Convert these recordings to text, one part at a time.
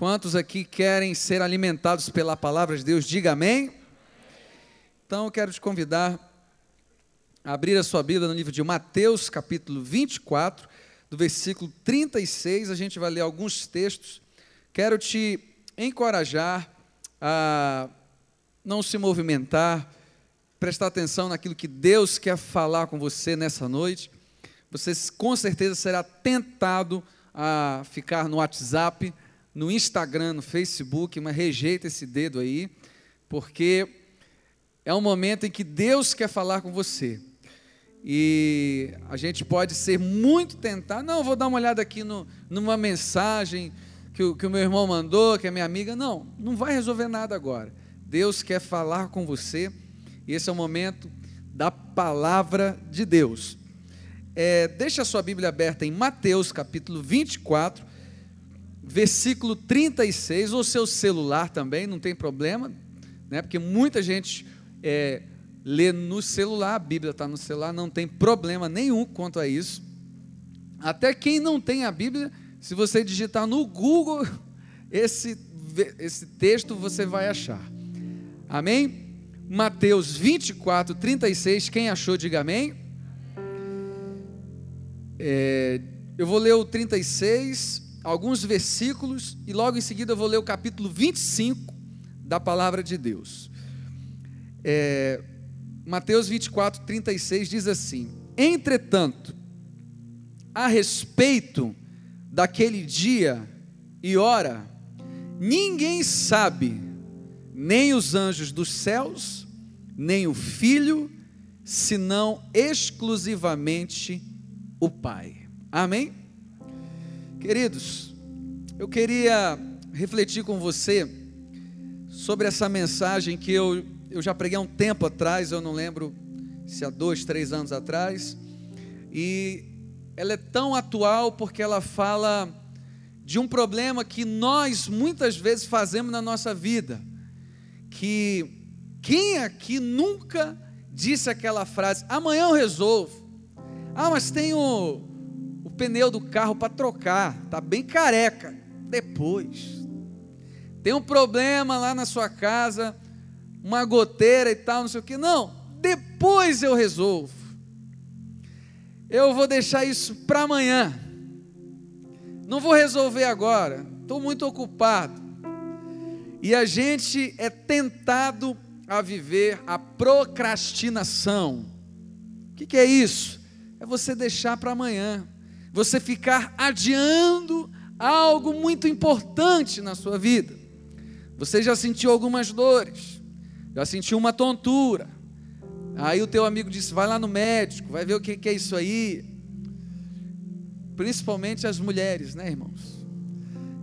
Quantos aqui querem ser alimentados pela palavra de Deus? Diga amém. Então eu quero te convidar a abrir a sua Bíblia no livro de Mateus, capítulo 24, do versículo 36. A gente vai ler alguns textos. Quero te encorajar a não se movimentar, prestar atenção naquilo que Deus quer falar com você nessa noite. Você com certeza será tentado a ficar no WhatsApp no Instagram, no Facebook, mas rejeita esse dedo aí, porque é um momento em que Deus quer falar com você. E a gente pode ser muito tentado. Não, vou dar uma olhada aqui no, numa mensagem que o, que o meu irmão mandou, que a minha amiga. Não, não vai resolver nada agora. Deus quer falar com você, e esse é o momento da palavra de Deus. É, deixa a sua Bíblia aberta em Mateus capítulo 24, versículo 36, ou seu celular também, não tem problema, né? porque muita gente é, lê no celular, a Bíblia está no celular, não tem problema nenhum quanto a isso. Até quem não tem a Bíblia, se você digitar no Google esse, esse texto, você vai achar. Amém? Mateus 24, 36, quem achou, diga amém. É, eu vou ler o 36, alguns versículos e logo em seguida eu vou ler o capítulo 25 da palavra de Deus. É, Mateus 24, 36 diz assim: Entretanto, a respeito daquele dia e hora, ninguém sabe, nem os anjos dos céus, nem o filho, senão exclusivamente o Pai. Amém? Queridos, eu queria refletir com você sobre essa mensagem que eu, eu já preguei há um tempo atrás, eu não lembro se há dois, três anos atrás, e ela é tão atual porque ela fala de um problema que nós muitas vezes fazemos na nossa vida, que quem aqui nunca disse aquela frase, amanhã eu resolvo, ah, mas tenho pneu do carro para trocar, tá bem careca. Depois. Tem um problema lá na sua casa, uma goteira e tal, não sei o que. Não, depois eu resolvo. Eu vou deixar isso para amanhã. Não vou resolver agora. Estou muito ocupado. E a gente é tentado a viver a procrastinação. O que, que é isso? É você deixar para amanhã você ficar adiando algo muito importante na sua vida. Você já sentiu algumas dores, já sentiu uma tontura. Aí o teu amigo disse: vai lá no médico, vai ver o que é isso aí. Principalmente as mulheres, né, irmãos?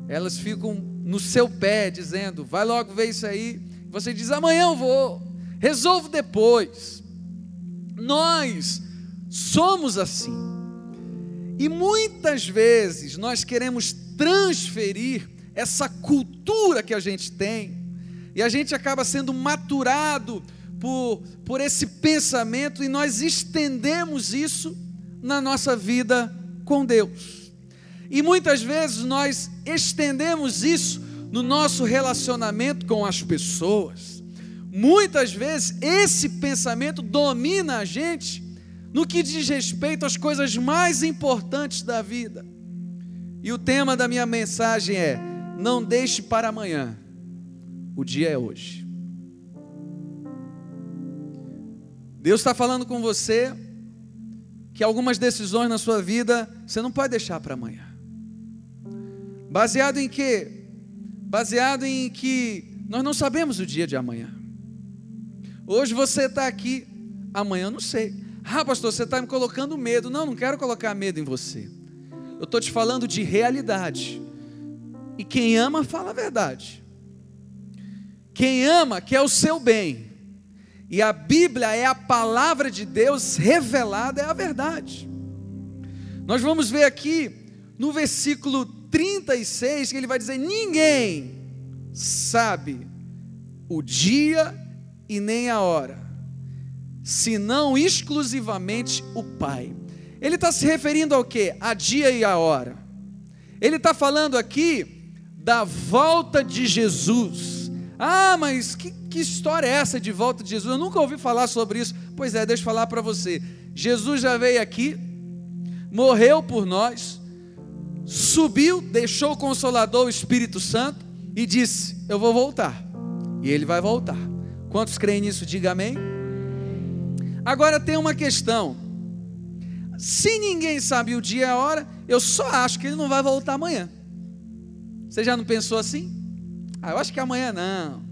Elas ficam no seu pé dizendo: vai logo ver isso aí. Você diz: amanhã eu vou, resolvo depois. Nós somos assim. E muitas vezes nós queremos transferir essa cultura que a gente tem, e a gente acaba sendo maturado por, por esse pensamento, e nós estendemos isso na nossa vida com Deus. E muitas vezes nós estendemos isso no nosso relacionamento com as pessoas. Muitas vezes esse pensamento domina a gente no que diz respeito às coisas mais importantes da vida. E o tema da minha mensagem é: não deixe para amanhã, o dia é hoje. Deus está falando com você que algumas decisões na sua vida você não pode deixar para amanhã. Baseado em quê? Baseado em que nós não sabemos o dia de amanhã. Hoje você está aqui, amanhã eu não sei. Ah, pastor, você está me colocando medo. Não, não quero colocar medo em você. Eu estou te falando de realidade. E quem ama, fala a verdade. Quem ama, quer o seu bem. E a Bíblia é a palavra de Deus revelada, é a verdade. Nós vamos ver aqui no versículo 36 que ele vai dizer: Ninguém sabe o dia e nem a hora senão exclusivamente o Pai. Ele está se referindo ao que? A dia e a hora. Ele está falando aqui da volta de Jesus. Ah, mas que, que história é essa de volta de Jesus? Eu nunca ouvi falar sobre isso. Pois é, deixa eu falar para você. Jesus já veio aqui, morreu por nós, subiu, deixou o Consolador, o Espírito Santo, e disse: Eu vou voltar. E ele vai voltar. Quantos creem nisso? Diga amém. Agora tem uma questão. Se ninguém sabe o dia e a hora, eu só acho que ele não vai voltar amanhã. Você já não pensou assim? Ah, eu acho que amanhã não.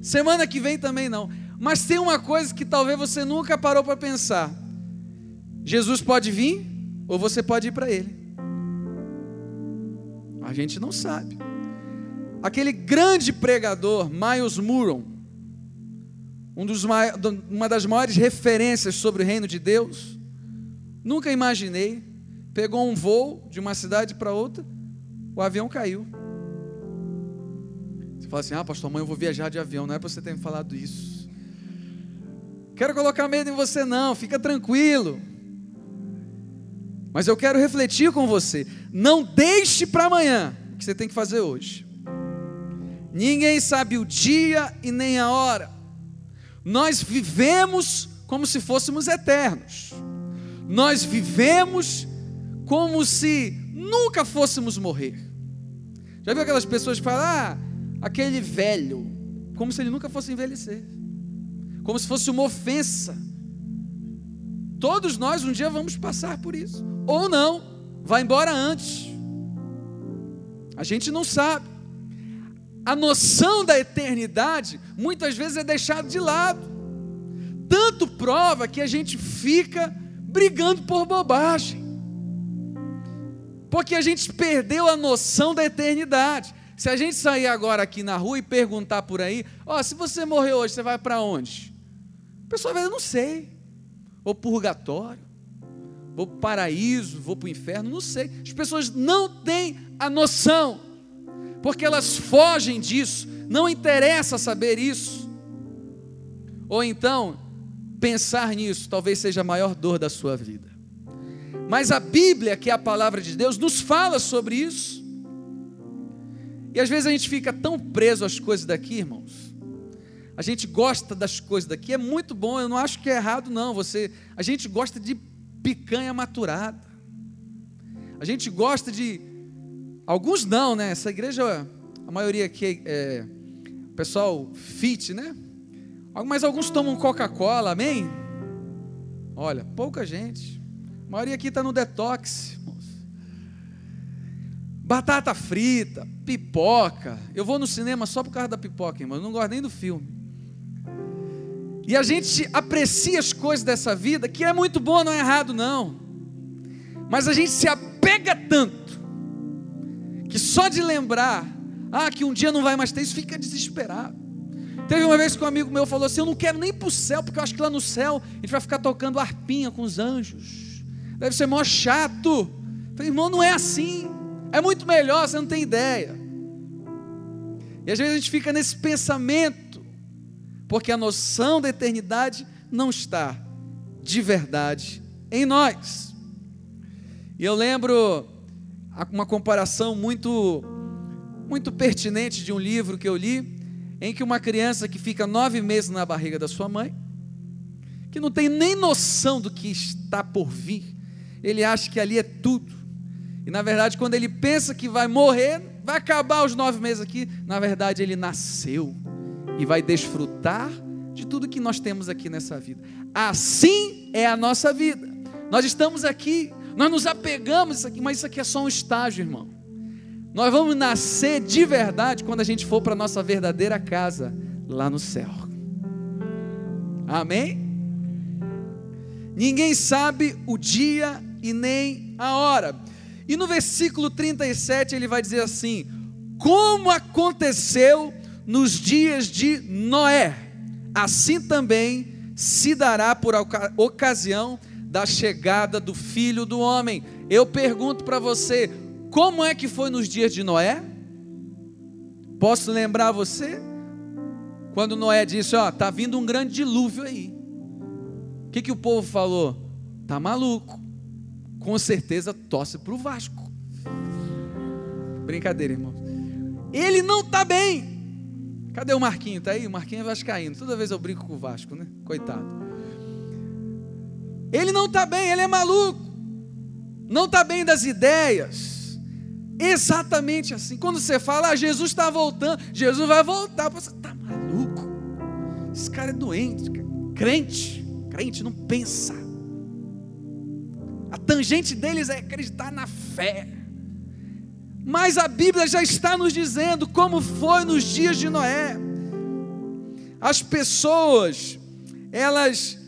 Semana que vem também não. Mas tem uma coisa que talvez você nunca parou para pensar. Jesus pode vir ou você pode ir para ele. A gente não sabe. Aquele grande pregador, Miles Muron, um dos, uma das maiores referências sobre o reino de Deus, nunca imaginei, pegou um voo de uma cidade para outra, o avião caiu. Você fala assim: Ah, pastor, mãe, eu vou viajar de avião. Não é para você ter me falado isso. Quero colocar medo em você, não. Fica tranquilo. Mas eu quero refletir com você. Não deixe para amanhã o que você tem que fazer hoje. Ninguém sabe o dia e nem a hora. Nós vivemos como se fôssemos eternos. Nós vivemos como se nunca fôssemos morrer. Já viu aquelas pessoas que falam, ah, aquele velho, como se ele nunca fosse envelhecer, como se fosse uma ofensa. Todos nós um dia vamos passar por isso, ou não, vai embora antes. A gente não sabe. A noção da eternidade muitas vezes é deixada de lado. Tanto prova que a gente fica brigando por bobagem. Porque a gente perdeu a noção da eternidade. Se a gente sair agora aqui na rua e perguntar por aí, ó, oh, se você morrer hoje, você vai para onde? O pessoal vai, eu não sei. Vou para o purgatório, vou para o paraíso, vou para o inferno, não sei. As pessoas não têm a noção, porque elas fogem disso, não interessa saber isso. Ou então, pensar nisso talvez seja a maior dor da sua vida. Mas a Bíblia, que é a palavra de Deus, nos fala sobre isso. E às vezes a gente fica tão preso às coisas daqui, irmãos. A gente gosta das coisas daqui, é muito bom, eu não acho que é errado não. Você, a gente gosta de picanha maturada. A gente gosta de alguns não, né? Essa igreja, a maioria aqui é, é pessoal fit, né? Mas alguns tomam Coca-Cola, amém? Olha, pouca gente. A maioria aqui está no detox. Batata frita, pipoca. Eu vou no cinema só por causa da pipoca, irmão. Eu não gosto nem do filme. E a gente aprecia as coisas dessa vida, que é muito bom, não é errado, não. Mas a gente se apega tanto, que só de lembrar, ah, que um dia não vai mais ter isso, fica desesperado. Teve uma vez que um amigo meu falou assim: Eu não quero nem para o céu, porque eu acho que lá no céu a gente vai ficar tocando arpinha com os anjos. Deve ser mó chato. Eu falei, irmão, não é assim. É muito melhor, você não tem ideia. E às vezes a gente fica nesse pensamento, porque a noção da eternidade não está de verdade em nós. E eu lembro uma comparação muito, muito pertinente de um livro que eu li, em que uma criança que fica nove meses na barriga da sua mãe, que não tem nem noção do que está por vir, ele acha que ali é tudo. E na verdade, quando ele pensa que vai morrer, vai acabar os nove meses aqui, na verdade ele nasceu e vai desfrutar de tudo que nós temos aqui nessa vida. Assim é a nossa vida. Nós estamos aqui, nós nos apegamos isso aqui, mas isso aqui é só um estágio, irmão. Nós vamos nascer de verdade quando a gente for para a nossa verdadeira casa lá no céu. Amém? Ninguém sabe o dia e nem a hora. E no versículo 37 ele vai dizer assim: Como aconteceu nos dias de Noé, assim também se dará por ocasião da chegada do filho do homem. Eu pergunto para você, como é que foi nos dias de Noé? Posso lembrar você? Quando Noé disse: Ó, tá vindo um grande dilúvio aí. O que, que o povo falou? Tá maluco com certeza torce para o Vasco. Brincadeira, irmão. Ele não está bem. Cadê o Marquinho? Está aí? O Marquinho é vascaíno. Toda vez eu brinco com o Vasco, né? Coitado. Ele não está bem, ele é maluco. Não está bem das ideias. Exatamente assim. Quando você fala, ah, Jesus está voltando, Jesus vai voltar. Você está maluco? Esse cara é doente, crente. Crente não pensa. A tangente deles é acreditar na fé. Mas a Bíblia já está nos dizendo como foi nos dias de Noé. As pessoas, elas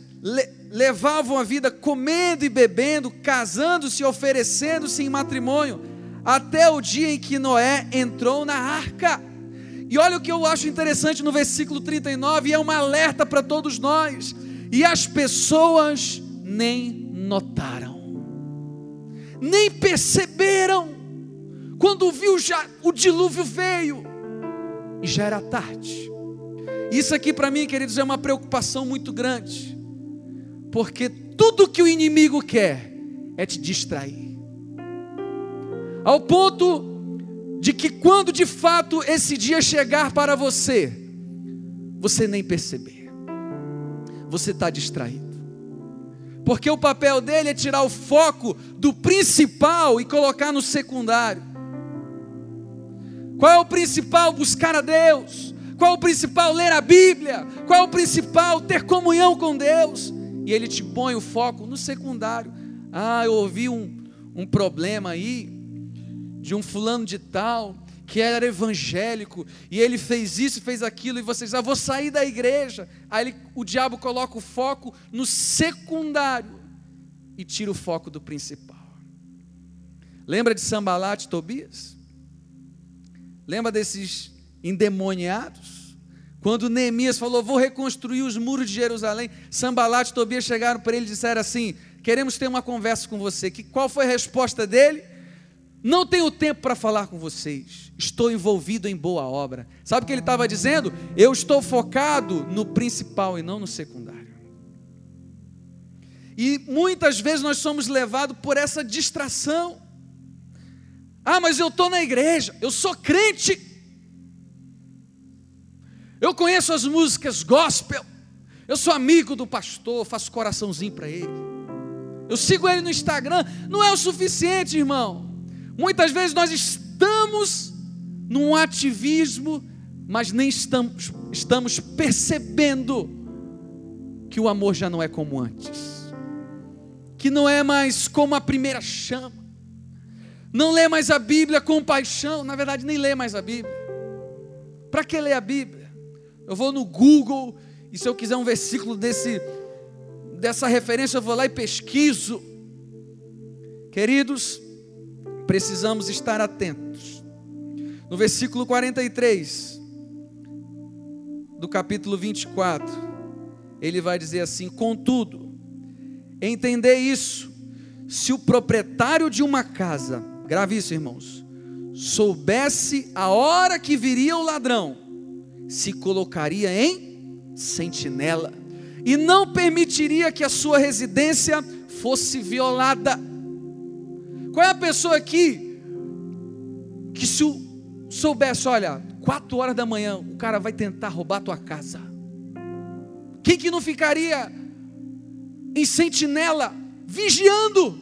levavam a vida comendo e bebendo, casando-se, oferecendo-se em matrimônio, até o dia em que Noé entrou na arca. E olha o que eu acho interessante no versículo 39, e é um alerta para todos nós. E as pessoas nem notaram, nem perceberam, quando viu já o dilúvio veio, e já era tarde. Isso aqui para mim, queridos, é uma preocupação muito grande, porque tudo que o inimigo quer é te distrair, ao ponto de que quando de fato esse dia chegar para você, você nem perceber, você está distraído, porque o papel dele é tirar o foco do principal e colocar no secundário. Qual é o principal? Buscar a Deus. Qual é o principal? Ler a Bíblia. Qual é o principal? Ter comunhão com Deus. E ele te põe o foco no secundário. Ah, eu ouvi um, um problema aí de um fulano de tal que era evangélico e ele fez isso, fez aquilo e vocês, ah, vou sair da igreja. Aí ele, o diabo coloca o foco no secundário e tira o foco do principal. Lembra de Sambalat e Tobias? Lembra desses endemoniados? Quando Neemias falou, vou reconstruir os muros de Jerusalém, Sambalat e Tobias chegaram para ele e disseram assim: queremos ter uma conversa com você. Que, qual foi a resposta dele? Não tenho tempo para falar com vocês. Estou envolvido em boa obra. Sabe o que ele estava dizendo? Eu estou focado no principal e não no secundário. E muitas vezes nós somos levados por essa distração. Ah, mas eu estou na igreja, eu sou crente. Eu conheço as músicas gospel. Eu sou amigo do pastor, faço coraçãozinho para ele. Eu sigo ele no Instagram. Não é o suficiente, irmão. Muitas vezes nós estamos num ativismo, mas nem estamos, estamos percebendo que o amor já não é como antes, que não é mais como a primeira chama não lê mais a Bíblia com paixão, na verdade, nem lê mais a Bíblia. Para que ler a Bíblia? Eu vou no Google e se eu quiser um versículo desse, dessa referência, eu vou lá e pesquiso. Queridos, precisamos estar atentos. No versículo 43 do capítulo 24, ele vai dizer assim: Contudo, entender isso, se o proprietário de uma casa grave isso, irmãos, soubesse a hora que viria o ladrão, se colocaria em sentinela e não permitiria que a sua residência fosse violada. Qual é a pessoa aqui que se soubesse, olha, quatro horas da manhã o cara vai tentar roubar tua casa? Quem que não ficaria em sentinela, vigiando?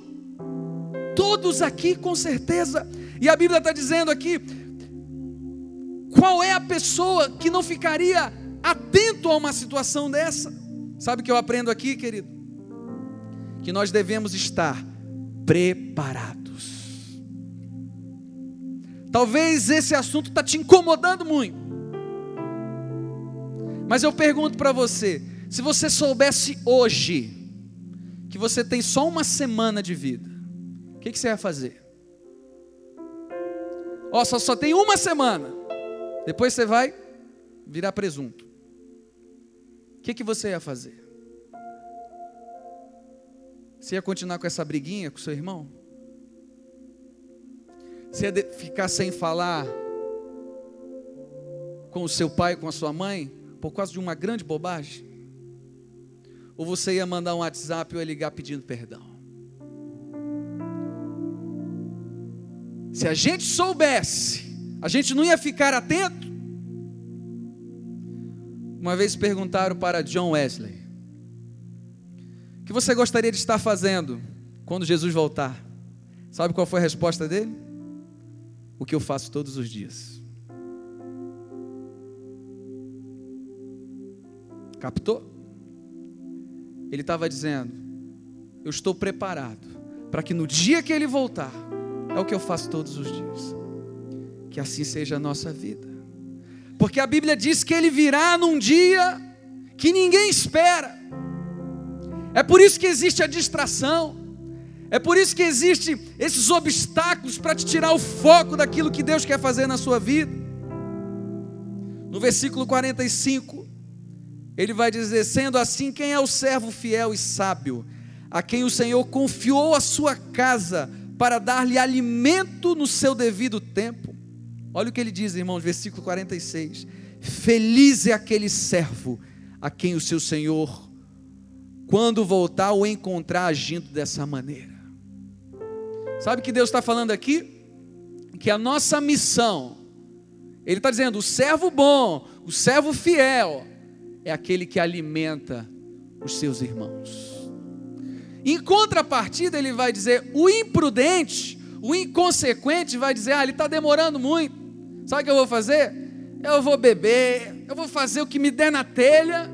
Todos aqui, com certeza. E a Bíblia está dizendo aqui: qual é a pessoa que não ficaria atento a uma situação dessa? Sabe o que eu aprendo aqui, querido? Que nós devemos estar preparados. Talvez esse assunto está te incomodando muito. Mas eu pergunto para você: se você soubesse hoje que você tem só uma semana de vida, que, que você ia fazer? Ó, só, só tem uma semana. Depois você vai virar presunto. O que, que você ia fazer? Você ia continuar com essa briguinha com seu irmão? Você ia ficar sem falar com o seu pai, com a sua mãe, por causa de uma grande bobagem? Ou você ia mandar um WhatsApp ou ia ligar pedindo perdão? Se a gente soubesse, A gente não ia ficar atento? Uma vez perguntaram para John Wesley: O que você gostaria de estar fazendo quando Jesus voltar? Sabe qual foi a resposta dele? O que eu faço todos os dias. Captou? Ele estava dizendo: Eu estou preparado para que no dia que ele voltar, é o que eu faço todos os dias. Que assim seja a nossa vida. Porque a Bíblia diz que ele virá num dia que ninguém espera. É por isso que existe a distração. É por isso que existe esses obstáculos para te tirar o foco daquilo que Deus quer fazer na sua vida. No versículo 45, ele vai dizer: Sendo assim, quem é o servo fiel e sábio, a quem o Senhor confiou a sua casa para dar-lhe alimento no seu devido tempo? Olha o que ele diz, irmãos, versículo 46. Feliz é aquele servo a quem o seu Senhor, quando voltar, o encontrar agindo dessa maneira. Sabe o que Deus está falando aqui? Que a nossa missão, Ele está dizendo: o servo bom, o servo fiel, é aquele que alimenta os seus irmãos. Em contrapartida, Ele vai dizer: o imprudente, o inconsequente, vai dizer: ah, ele está demorando muito. Sabe o que eu vou fazer? Eu vou beber, eu vou fazer o que me der na telha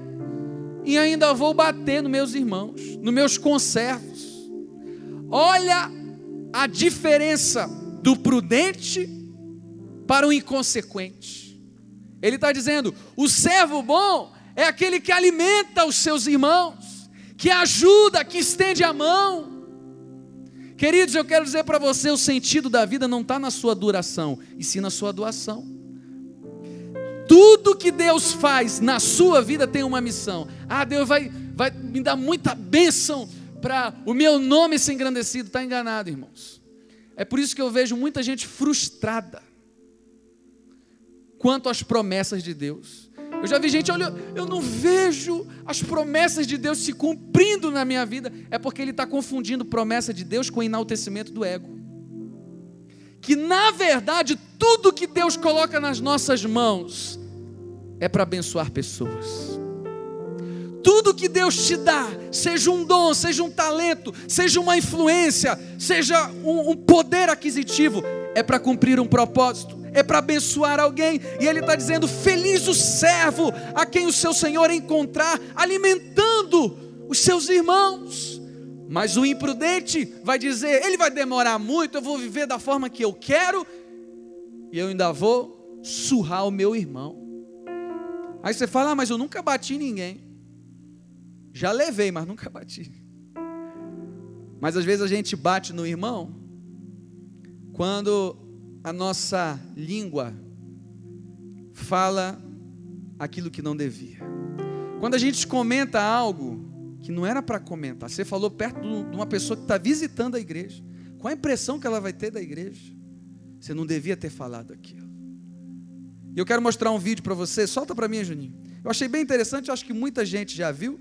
e ainda vou bater nos meus irmãos, nos meus conservos. Olha a diferença do prudente para o inconsequente. Ele está dizendo: o servo bom é aquele que alimenta os seus irmãos, que ajuda, que estende a mão. Queridos, eu quero dizer para você: o sentido da vida não está na sua duração, e sim na sua doação. Tudo que Deus faz na sua vida tem uma missão. Ah, Deus vai, vai me dar muita bênção para o meu nome ser engrandecido. Está enganado, irmãos. É por isso que eu vejo muita gente frustrada quanto às promessas de Deus. Eu já vi gente, olha, eu não vejo as promessas de Deus se cumprindo na minha vida. É porque ele está confundindo promessa de Deus com enaltecimento do ego. Que na verdade, tudo que Deus coloca nas nossas mãos é para abençoar pessoas. Tudo que Deus te dá, seja um dom, seja um talento, seja uma influência, seja um, um poder aquisitivo, é para cumprir um propósito é para abençoar alguém, e ele está dizendo: Feliz o servo a quem o seu Senhor encontrar, alimentando os seus irmãos. Mas o imprudente vai dizer: Ele vai demorar muito, eu vou viver da forma que eu quero, e eu ainda vou surrar o meu irmão. Aí você fala: ah, Mas eu nunca bati ninguém. Já levei, mas nunca bati. Mas às vezes a gente bate no irmão quando a nossa língua fala aquilo que não devia. Quando a gente comenta algo que não era para comentar, você falou perto de uma pessoa que está visitando a igreja, qual a impressão que ela vai ter da igreja? Você não devia ter falado aquilo. E eu quero mostrar um vídeo para você, solta para mim, Juninho. Eu achei bem interessante, eu acho que muita gente já viu,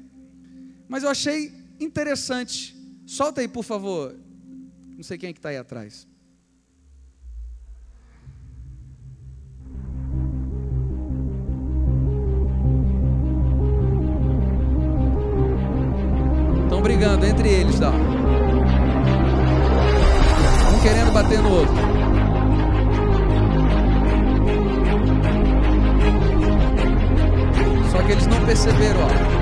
mas eu achei interessante. Solta aí, por favor. Não sei quem é que está aí atrás. Estão brigando entre eles, tá? Um querendo bater no outro. Só que eles não perceberam, ó.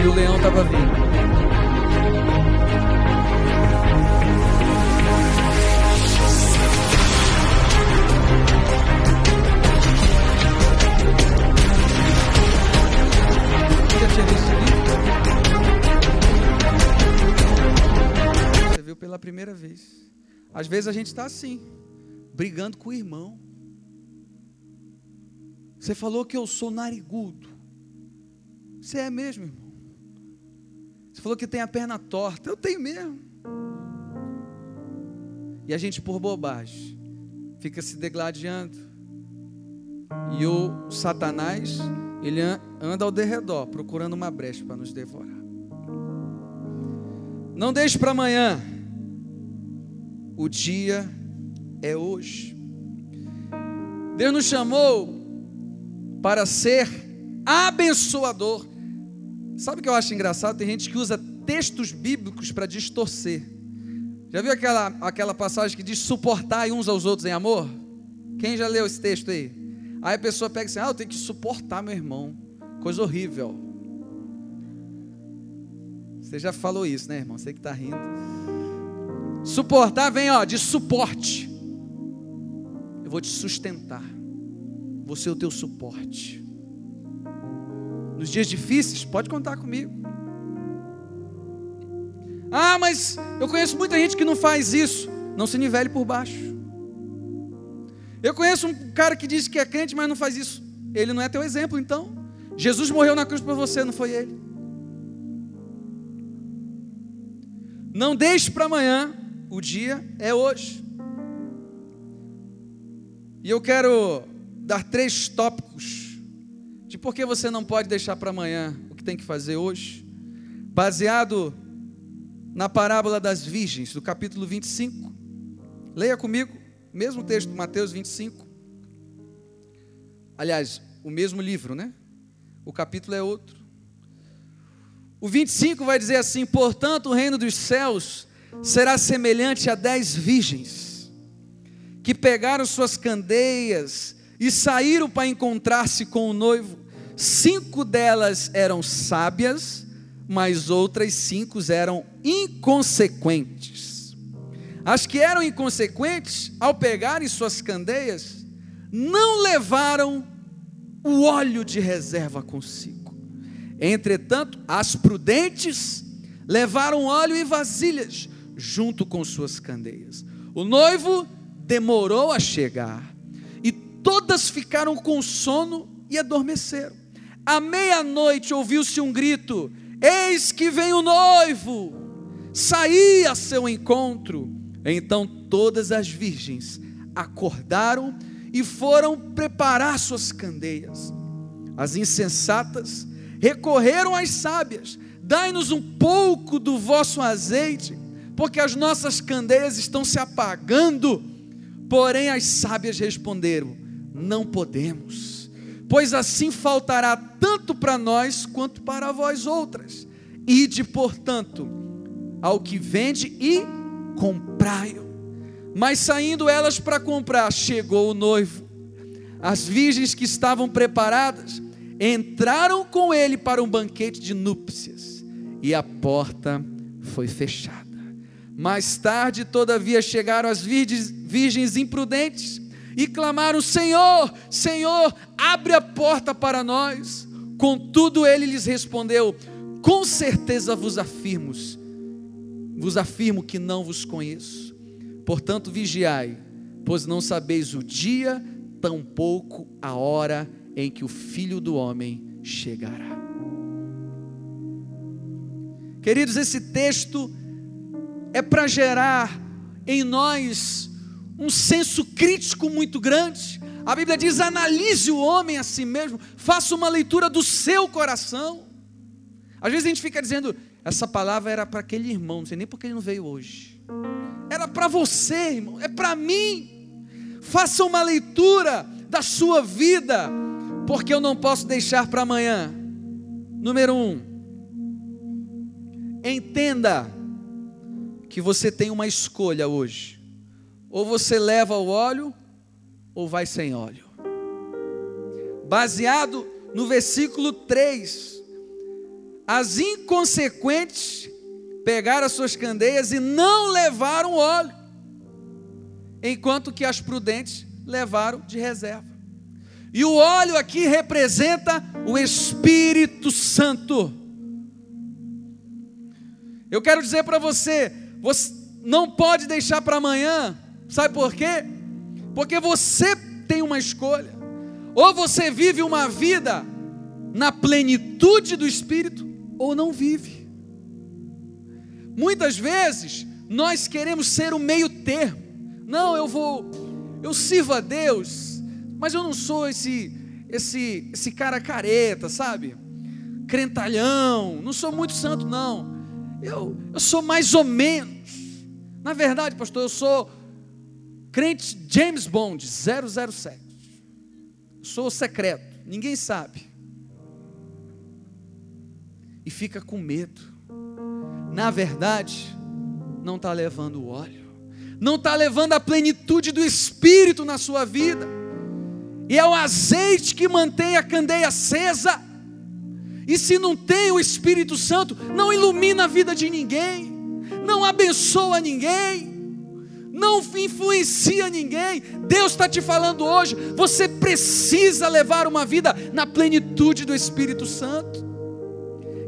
Que o leão estava vindo. Você viu pela primeira vez. Às vezes a gente está assim, brigando com o irmão. Você falou que eu sou narigudo. Você é mesmo, irmão. Você falou que tem a perna torta. Eu tenho mesmo. E a gente, por bobagem, fica se degladiando. E o Satanás ele anda ao derredor, procurando uma brecha para nos devorar. Não deixe para amanhã o dia é hoje. Deus nos chamou para ser abençoador. Sabe o que eu acho engraçado? Tem gente que usa textos bíblicos para distorcer. Já viu aquela, aquela passagem que diz suportar uns aos outros em amor? Quem já leu esse texto aí? Aí a pessoa pega assim: ah, eu tenho que suportar meu irmão. Coisa horrível. Você já falou isso, né, irmão? Você que está rindo. Suportar vem, ó, de suporte. Eu vou te sustentar. Vou ser o teu suporte. Nos dias difíceis, pode contar comigo. Ah, mas eu conheço muita gente que não faz isso. Não se nivele por baixo. Eu conheço um cara que diz que é crente, mas não faz isso. Ele não é teu exemplo, então. Jesus morreu na cruz por você, não foi ele. Não deixe para amanhã, o dia é hoje. E eu quero dar três tópicos de por que você não pode deixar para amanhã o que tem que fazer hoje, baseado na parábola das virgens, do capítulo 25. Leia comigo, mesmo texto, Mateus 25. Aliás, o mesmo livro, né? O capítulo é outro. O 25 vai dizer assim: Portanto, o reino dos céus será semelhante a dez virgens que pegaram suas candeias e saíram para encontrar-se com o noivo. Cinco delas eram sábias, mas outras cinco eram inconsequentes. As que eram inconsequentes, ao pegarem suas candeias, não levaram o óleo de reserva consigo. Entretanto, as prudentes levaram óleo e vasilhas junto com suas candeias. O noivo demorou a chegar todas ficaram com sono e adormeceram. À meia-noite ouviu-se um grito: Eis que vem o noivo! Saí a seu encontro. Então todas as virgens acordaram e foram preparar suas candeias. As insensatas recorreram às sábias: Dai-nos um pouco do vosso azeite, porque as nossas candeias estão se apagando. Porém, as sábias responderam: não podemos, pois assim faltará tanto para nós quanto para vós outras. Ide, portanto, ao que vende e comprai-o. Mas saindo elas para comprar, chegou o noivo. As virgens que estavam preparadas entraram com ele para um banquete de núpcias, e a porta foi fechada. Mais tarde, todavia, chegaram as virgens, virgens imprudentes e clamaram: Senhor, Senhor, abre a porta para nós. Contudo, ele lhes respondeu: Com certeza vos afirmo, vos afirmo que não vos conheço. Portanto, vigiai, pois não sabeis o dia, tampouco a hora em que o filho do homem chegará. Queridos, esse texto é para gerar em nós um senso crítico muito grande. A Bíblia diz: analise o homem a si mesmo, faça uma leitura do seu coração. Às vezes a gente fica dizendo, essa palavra era para aquele irmão, não sei nem porque ele não veio hoje. Era para você, irmão, é para mim. Faça uma leitura da sua vida, porque eu não posso deixar para amanhã. Número um, entenda que você tem uma escolha hoje. Ou você leva o óleo, ou vai sem óleo. Baseado no versículo 3. As inconsequentes pegaram as suas candeias e não levaram óleo, enquanto que as prudentes levaram de reserva. E o óleo aqui representa o Espírito Santo. Eu quero dizer para você, você não pode deixar para amanhã Sabe por quê? Porque você tem uma escolha. Ou você vive uma vida na plenitude do Espírito, ou não vive. Muitas vezes nós queremos ser o meio termo. Não, eu vou, eu sirvo a Deus, mas eu não sou esse, esse, esse cara careta, sabe? Crentalhão, não sou muito santo, não. Eu, eu sou mais ou menos. Na verdade, pastor, eu sou crente James Bond 007. Sou secreto, ninguém sabe. E fica com medo. Na verdade, não está levando o óleo, não está levando a plenitude do Espírito na sua vida, e é o azeite que mantém a candeia acesa. E se não tem o Espírito Santo, não ilumina a vida de ninguém, não abençoa ninguém, não influencia ninguém. Deus está te falando hoje, você precisa levar uma vida na plenitude do Espírito Santo.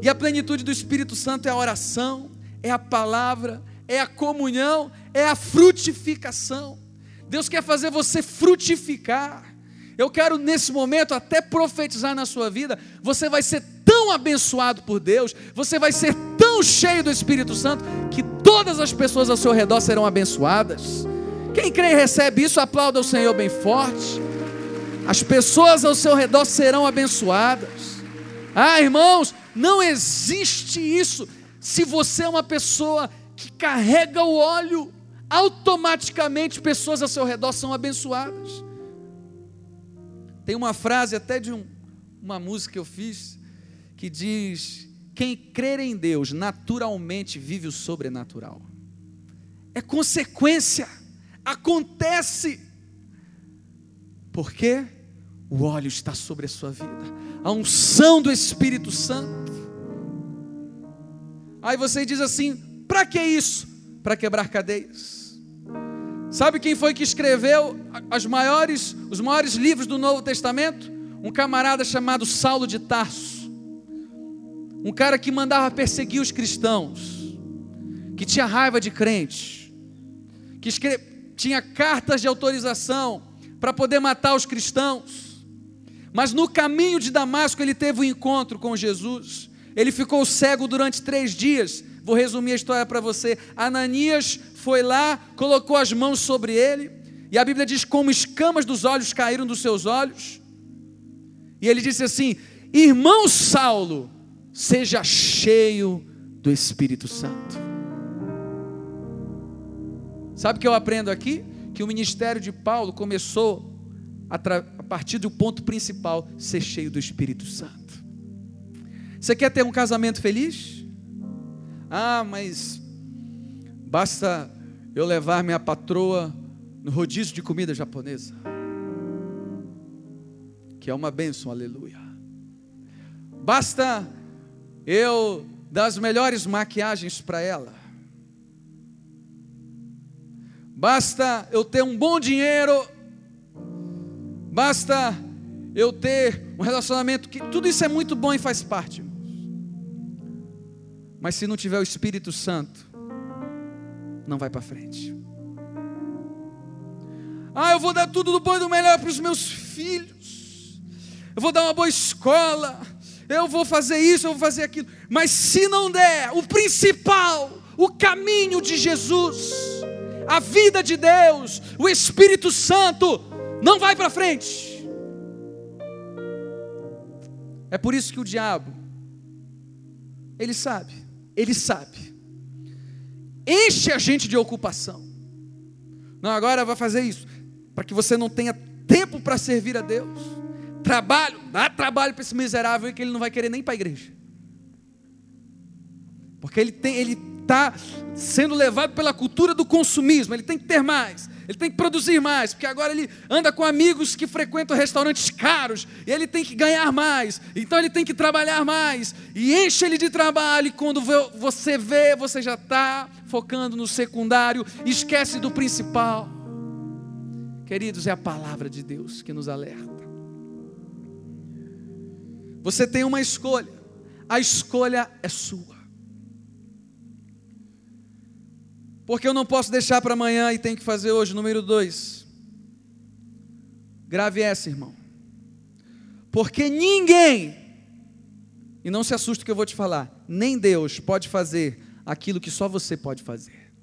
E a plenitude do Espírito Santo é a oração, é a palavra, é a comunhão, é a frutificação. Deus quer fazer você frutificar. Eu quero nesse momento até profetizar na sua vida, você vai ser tão abençoado por Deus, você vai ser tão cheio do Espírito Santo, que todas as pessoas ao seu redor serão abençoadas. Quem crê e recebe isso, aplauda o Senhor bem forte. As pessoas ao seu redor serão abençoadas. Ah, irmãos, não existe isso. Se você é uma pessoa que carrega o óleo, automaticamente pessoas ao seu redor são abençoadas. Tem uma frase até de um, uma música que eu fiz que diz: Quem crer em Deus naturalmente vive o sobrenatural. É consequência, acontece. Porque o óleo está sobre a sua vida, a unção do Espírito Santo. Aí você diz assim: para que isso? Para quebrar cadeias. Sabe quem foi que escreveu as maiores, os maiores livros do Novo Testamento? Um camarada chamado Saulo de Tarso. Um cara que mandava perseguir os cristãos, que tinha raiva de crentes, que escreve, tinha cartas de autorização para poder matar os cristãos. Mas no caminho de Damasco ele teve um encontro com Jesus. Ele ficou cego durante três dias. Vou resumir a história para você. Ananias foi lá, colocou as mãos sobre ele, e a Bíblia diz: como escamas dos olhos caíram dos seus olhos. E ele disse assim: Irmão Saulo, seja cheio do Espírito Santo. Sabe o que eu aprendo aqui? Que o ministério de Paulo começou a, a partir do ponto principal: ser cheio do Espírito Santo. Você quer ter um casamento feliz? Ah, mas Basta eu levar minha patroa no rodízio de comida japonesa, que é uma bênção, aleluia. Basta eu dar as melhores maquiagens para ela. Basta eu ter um bom dinheiro. Basta eu ter um relacionamento que tudo isso é muito bom e faz parte. Mas se não tiver o Espírito Santo, não vai para frente. Ah, eu vou dar tudo do bom e do melhor para os meus filhos. Eu vou dar uma boa escola. Eu vou fazer isso, eu vou fazer aquilo. Mas se não der, o principal, o caminho de Jesus, a vida de Deus, o Espírito Santo, não vai para frente. É por isso que o diabo, ele sabe, ele sabe enche a gente de ocupação. Não, agora vai fazer isso, para que você não tenha tempo para servir a Deus. Trabalho, dá trabalho para esse miserável que ele não vai querer nem para a igreja. Porque ele tem, ele está sendo levado pela cultura do consumismo, ele tem que ter mais, ele tem que produzir mais, porque agora ele anda com amigos que frequentam restaurantes caros, e ele tem que ganhar mais, então ele tem que trabalhar mais, e enche ele de trabalho, e quando você vê, você já está focando no secundário, esquece do principal. Queridos, é a palavra de Deus que nos alerta. Você tem uma escolha, a escolha é sua. Porque eu não posso deixar para amanhã e tenho que fazer hoje, número dois. Grave essa, irmão. Porque ninguém, e não se assuste que eu vou te falar, nem Deus pode fazer aquilo que só você pode fazer.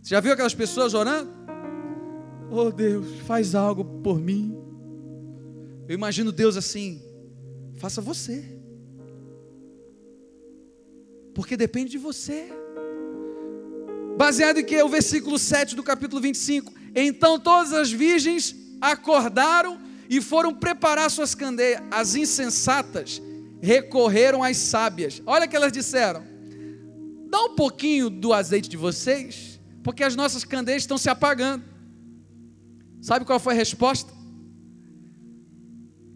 Você já viu aquelas pessoas orando? Oh Deus, faz algo por mim. Eu imagino Deus assim, faça você. Porque depende de você. Baseado em que? O versículo 7 do capítulo 25. Então todas as virgens acordaram e foram preparar suas candeias. As insensatas recorreram às sábias. Olha o que elas disseram: dá um pouquinho do azeite de vocês, porque as nossas candeias estão se apagando. Sabe qual foi a resposta?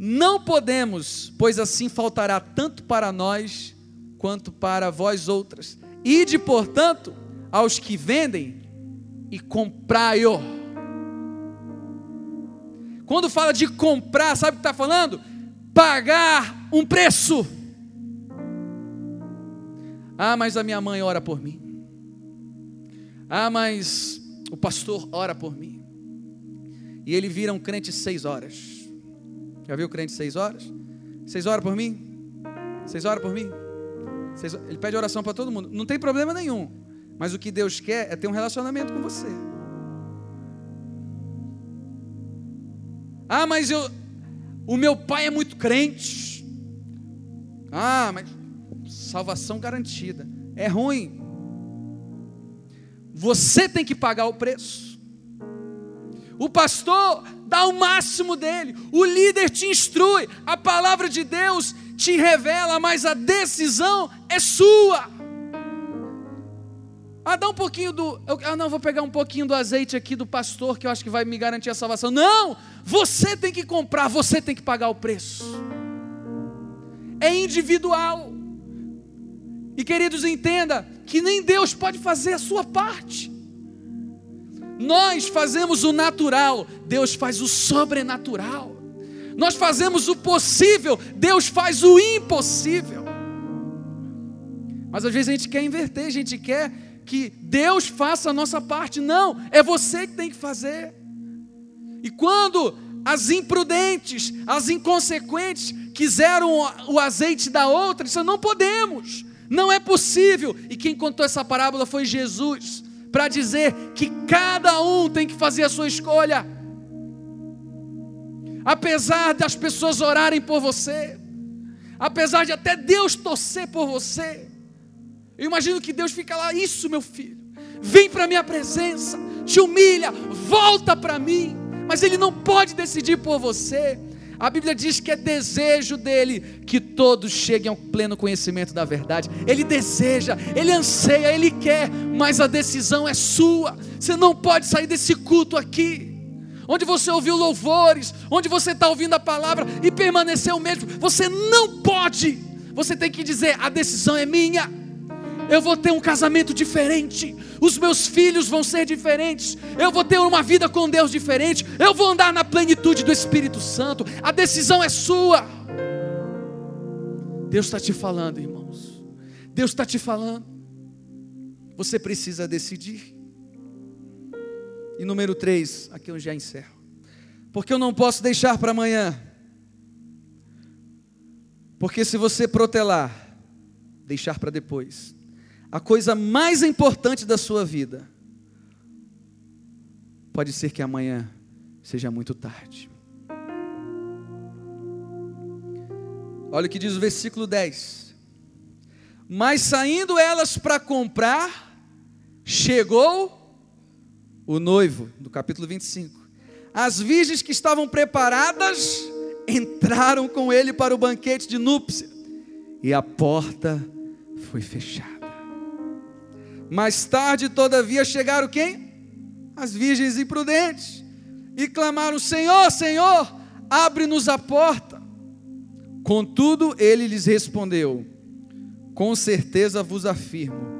Não podemos, pois assim faltará tanto para nós quanto para vós outras. Ide, portanto, aos que vendem e comprai-o. Quando fala de comprar, sabe o que está falando? Pagar um preço. Ah, mas a minha mãe ora por mim. Ah, mas o pastor ora por mim. E ele vira um crente seis horas. Já viu o crente seis horas? Seis horas por mim? Seis horas por mim? Ele pede oração para todo mundo. Não tem problema nenhum. Mas o que Deus quer é ter um relacionamento com você. Ah, mas eu, o meu pai é muito crente. Ah, mas salvação garantida. É ruim. Você tem que pagar o preço. O pastor dá o máximo dele. O líder te instrui. A palavra de Deus te revela, mas a decisão é sua. Ah, dá um pouquinho do. Eu, ah, não, vou pegar um pouquinho do azeite aqui do pastor que eu acho que vai me garantir a salvação. Não! Você tem que comprar, você tem que pagar o preço. É individual. E queridos, entenda que nem Deus pode fazer a sua parte. Nós fazemos o natural, Deus faz o sobrenatural. Nós fazemos o possível, Deus faz o impossível. Mas às vezes a gente quer inverter, a gente quer que Deus faça a nossa parte. Não, é você que tem que fazer. E quando as imprudentes, as inconsequentes quiseram o azeite da outra, disse: não podemos, não é possível. E quem contou essa parábola foi Jesus, para dizer que cada um tem que fazer a sua escolha. Apesar das pessoas orarem por você, apesar de até Deus torcer por você, eu imagino que Deus fica lá, isso meu filho, vem para a minha presença, te humilha, volta para mim, mas Ele não pode decidir por você. A Bíblia diz que é desejo dele que todos cheguem ao pleno conhecimento da verdade. Ele deseja, ele anseia, ele quer, mas a decisão é sua. Você não pode sair desse culto aqui, onde você ouviu louvores, onde você está ouvindo a palavra e permanecer o mesmo. Você não pode. Você tem que dizer: a decisão é minha eu vou ter um casamento diferente, os meus filhos vão ser diferentes, eu vou ter uma vida com Deus diferente, eu vou andar na plenitude do Espírito Santo, a decisão é sua. Deus está te falando, irmãos, Deus está te falando, você precisa decidir. E número três, aqui eu já encerro, porque eu não posso deixar para amanhã, porque se você protelar, deixar para depois, a coisa mais importante da sua vida, pode ser que amanhã seja muito tarde. Olha o que diz o versículo 10. Mas saindo elas para comprar, chegou o noivo, do capítulo 25. As virgens que estavam preparadas entraram com ele para o banquete de núpcia, e a porta foi fechada. Mais tarde, todavia, chegaram quem? As virgens imprudentes. E clamaram: Senhor, Senhor, abre-nos a porta. Contudo, ele lhes respondeu: Com certeza vos afirmo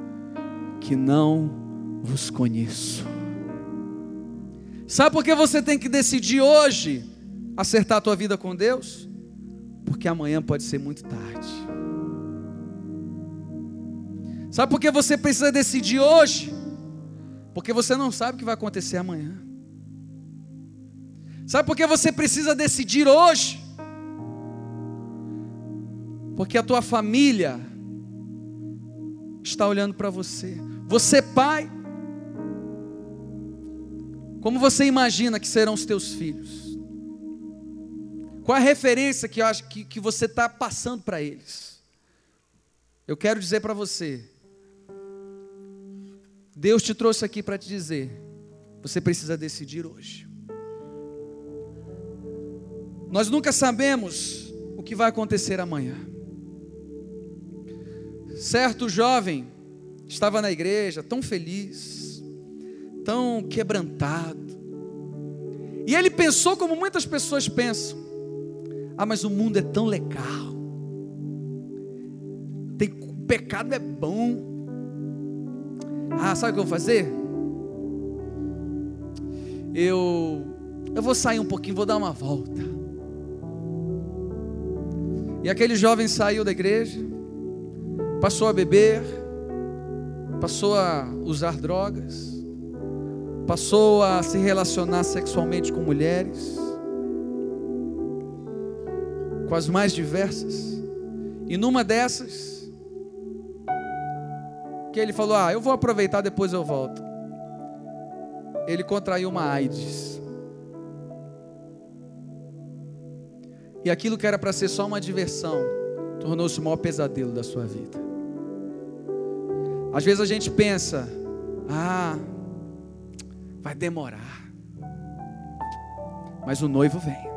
que não vos conheço. Sabe por que você tem que decidir hoje acertar a tua vida com Deus? Porque amanhã pode ser muito tarde. Sabe por que você precisa decidir hoje? Porque você não sabe o que vai acontecer amanhã. Sabe por que você precisa decidir hoje? Porque a tua família está olhando para você. Você, pai, como você imagina que serão os teus filhos? Qual a referência que, eu acho que, que você está passando para eles? Eu quero dizer para você Deus te trouxe aqui para te dizer: você precisa decidir hoje. Nós nunca sabemos o que vai acontecer amanhã. Certo jovem estava na igreja, tão feliz, tão quebrantado, e ele pensou como muitas pessoas pensam: ah, mas o mundo é tão legal, tem, o pecado é bom. Ah, sabe o que eu vou fazer? Eu, eu vou sair um pouquinho, vou dar uma volta. E aquele jovem saiu da igreja, passou a beber, passou a usar drogas, passou a se relacionar sexualmente com mulheres, com as mais diversas, e numa dessas, que ele falou: Ah, eu vou aproveitar, depois eu volto. Ele contraiu uma AIDS. E aquilo que era para ser só uma diversão, tornou-se o maior pesadelo da sua vida. Às vezes a gente pensa, ah, vai demorar. Mas o noivo vem.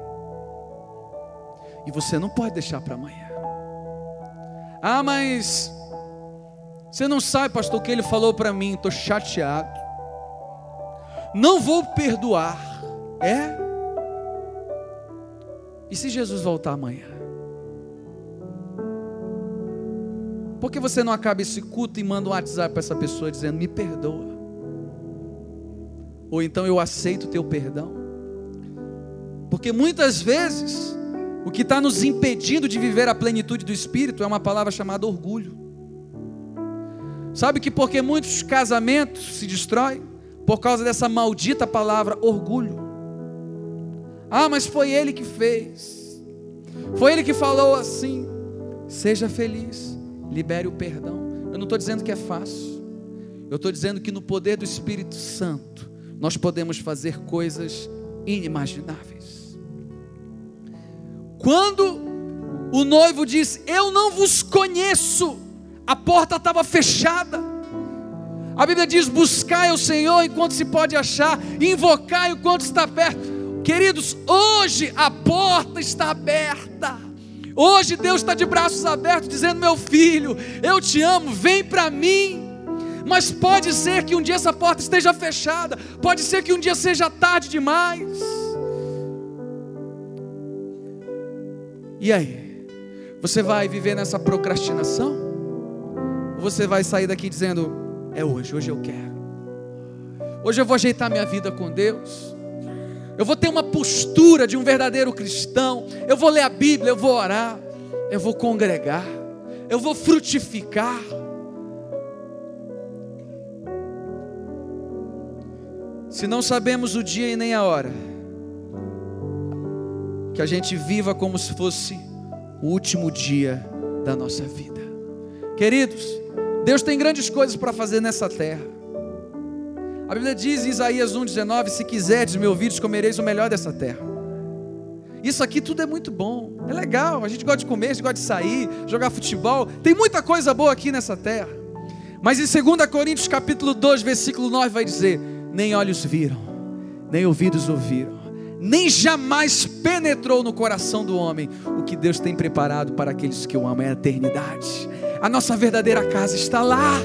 E você não pode deixar para amanhã. Ah, mas você não sabe, pastor, o que ele falou para mim, estou chateado. Não vou perdoar. É? E se Jesus voltar amanhã? Por que você não acaba esse culto e manda um WhatsApp para essa pessoa dizendo: Me perdoa? Ou então eu aceito o teu perdão? Porque muitas vezes o que está nos impedindo de viver a plenitude do Espírito é uma palavra chamada orgulho. Sabe que porque muitos casamentos se destroem por causa dessa maldita palavra orgulho. Ah, mas foi ele que fez. Foi ele que falou assim. Seja feliz libere o perdão. Eu não estou dizendo que é fácil, eu estou dizendo que no poder do Espírito Santo nós podemos fazer coisas inimagináveis. Quando o noivo disse: Eu não vos conheço, a porta estava fechada. A Bíblia diz: Buscai o Senhor enquanto se pode achar, invocai enquanto está perto. Queridos, hoje a porta está aberta. Hoje Deus está de braços abertos, dizendo: Meu filho, eu te amo, vem para mim. Mas pode ser que um dia essa porta esteja fechada, pode ser que um dia seja tarde demais. E aí? Você vai viver nessa procrastinação? Você vai sair daqui dizendo: É hoje, hoje eu quero. Hoje eu vou ajeitar minha vida com Deus eu vou ter uma postura de um verdadeiro cristão, eu vou ler a Bíblia, eu vou orar, eu vou congregar, eu vou frutificar. Se não sabemos o dia e nem a hora, que a gente viva como se fosse o último dia da nossa vida. Queridos, Deus tem grandes coisas para fazer nessa terra. A Bíblia diz em Isaías 1,19: Se quiserdes me ouvires, comereis o melhor dessa terra. Isso aqui tudo é muito bom, é legal. A gente gosta de comer, a gente gosta de sair, jogar futebol. Tem muita coisa boa aqui nessa terra. Mas em 2 Coríntios capítulo 2, versículo 9 vai dizer: Nem olhos viram, nem ouvidos ouviram, nem jamais penetrou no coração do homem o que Deus tem preparado para aqueles que o amam é a eternidade. A nossa verdadeira casa está lá.